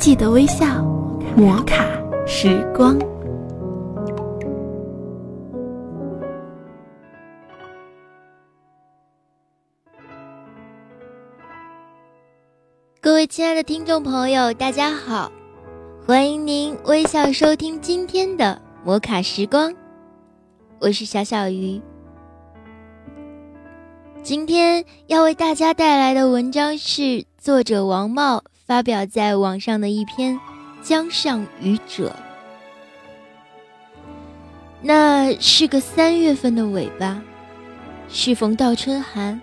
记得微笑，摩卡时光。各位亲爱的听众朋友，大家好，欢迎您微笑收听今天的摩卡时光，我是小小鱼。今天要为大家带来的文章是作者王茂发表在网上的一篇《江上渔者》。那是个三月份的尾巴，适逢倒春寒，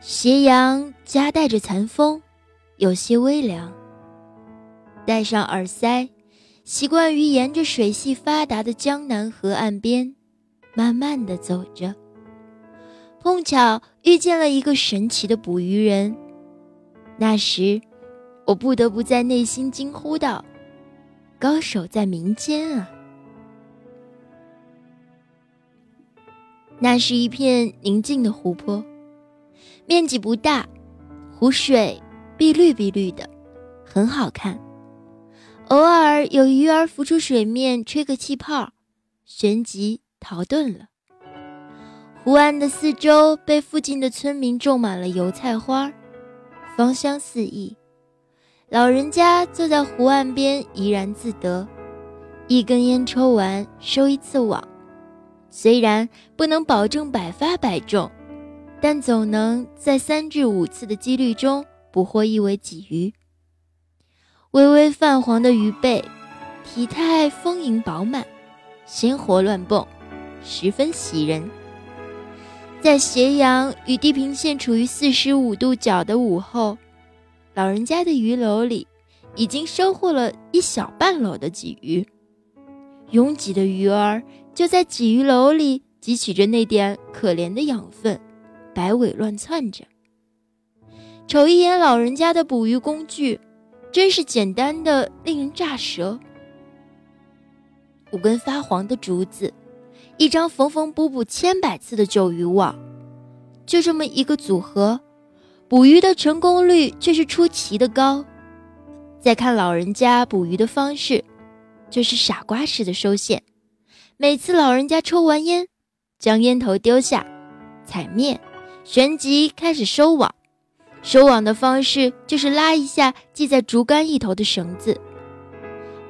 斜阳夹带着残风，有些微凉。戴上耳塞，习惯于沿着水系发达的江南河岸边，慢慢的走着。碰巧遇见了一个神奇的捕鱼人，那时，我不得不在内心惊呼道：“高手在民间啊！”那是一片宁静的湖泊，面积不大，湖水碧绿碧绿的，很好看。偶尔有鱼儿浮出水面，吹个气泡，旋即逃遁了。湖岸的四周被附近的村民种满了油菜花，芳香四溢。老人家坐在湖岸边怡然自得，一根烟抽完收一次网。虽然不能保证百发百中，但总能在三至五次的几率中捕获一尾鲫鱼。微微泛黄的鱼背，体态丰盈饱满，鲜活乱蹦，十分喜人。在斜阳与地平线处于四十五度角的午后，老人家的鱼篓里已经收获了一小半篓的鲫鱼。拥挤的鱼儿就在鲫鱼篓里汲取着那点可怜的养分，摆尾乱窜着。瞅一眼老人家的捕鱼工具，真是简单的令人咋舌。五根发黄的竹子。一张缝缝补补千百次的旧渔网，就这么一个组合，捕鱼的成功率却是出奇的高。再看老人家捕鱼的方式，就是傻瓜式的收线。每次老人家抽完烟，将烟头丢下，踩灭，旋即开始收网。收网的方式就是拉一下系在竹竿一头的绳子。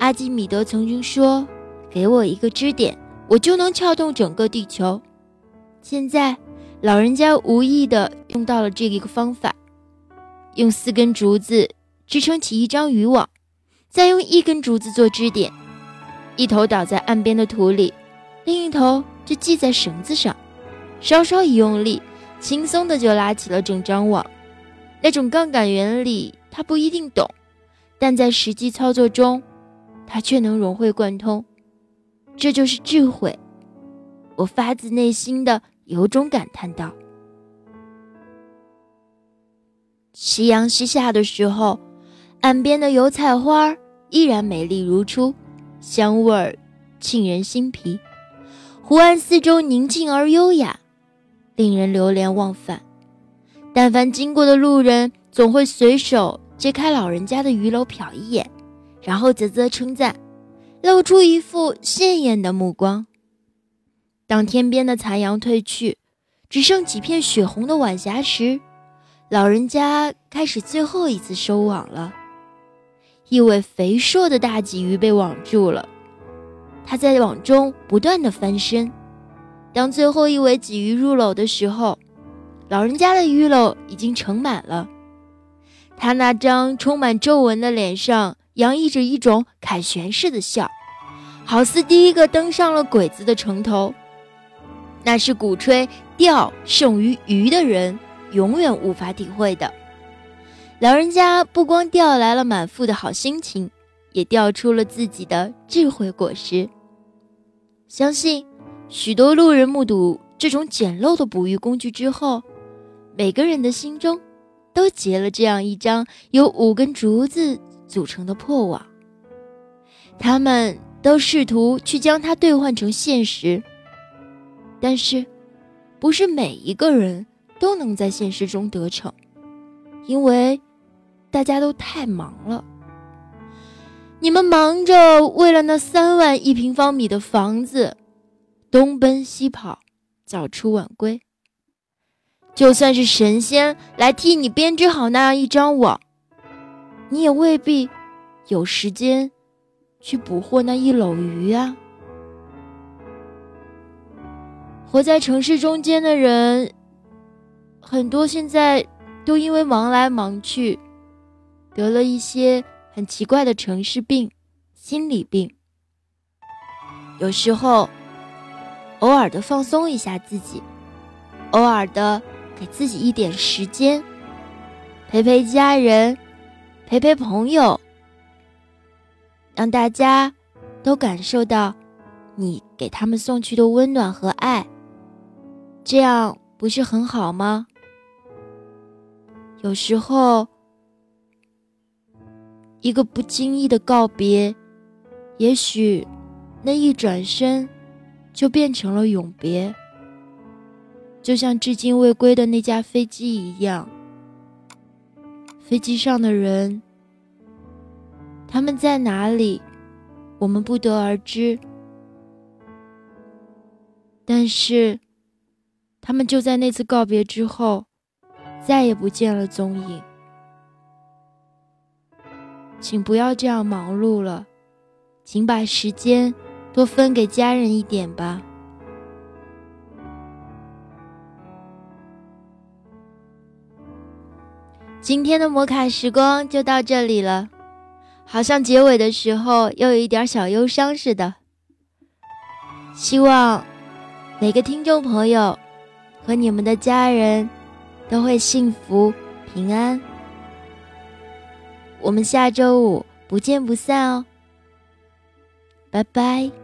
阿基米德曾经说：“给我一个支点。”我就能撬动整个地球。现在，老人家无意的用到了这一个方法，用四根竹子支撑起一张渔网，再用一根竹子做支点，一头倒在岸边的土里，另一头就系在绳子上，稍稍一用力，轻松的就拉起了整张网。那种杠杆原理他不一定懂，但在实际操作中，他却能融会贯通。这就是智慧，我发自内心的由衷感叹道。夕阳西下的时候，岸边的油菜花依然美丽如初，香味儿沁人心脾。湖岸四周宁静而优雅，令人流连忘返。但凡经过的路人，总会随手揭开老人家的鱼篓瞟一眼，然后啧啧称赞。露出一副羡艳的目光。当天边的残阳褪去，只剩几片血红的晚霞时，老人家开始最后一次收网了。一尾肥硕的大鲫鱼被网住了，它在网中不断的翻身。当最后一尾鲫鱼入篓的时候，老人家的鱼篓已经盛满了。他那张充满皱纹的脸上。洋溢着一种凯旋式的笑，好似第一个登上了鬼子的城头。那是鼓吹钓胜于渔的人永远无法体会的。老人家不光钓来了满腹的好心情，也钓出了自己的智慧果实。相信许多路人目睹这种简陋的捕鱼工具之后，每个人的心中都结了这样一张由五根竹子。组成的破网，他们都试图去将它兑换成现实，但是，不是每一个人都能在现实中得逞，因为大家都太忙了，你们忙着为了那三万一平方米的房子，东奔西跑，早出晚归。就算是神仙来替你编织好那样一张网，你也未必有时间去捕获那一篓鱼啊！活在城市中间的人，很多现在都因为忙来忙去，得了一些。很奇怪的城市病，心理病。有时候，偶尔的放松一下自己，偶尔的给自己一点时间，陪陪家人，陪陪朋友，让大家都感受到你给他们送去的温暖和爱，这样不是很好吗？有时候。一个不经意的告别，也许那一转身就变成了永别。就像至今未归的那架飞机一样，飞机上的人，他们在哪里，我们不得而知。但是，他们就在那次告别之后，再也不见了踪影。请不要这样忙碌了，请把时间多分给家人一点吧。今天的摩卡时光就到这里了，好像结尾的时候又有一点小忧伤似的。希望每个听众朋友和你们的家人都会幸福平安。我们下周五不见不散哦，拜拜。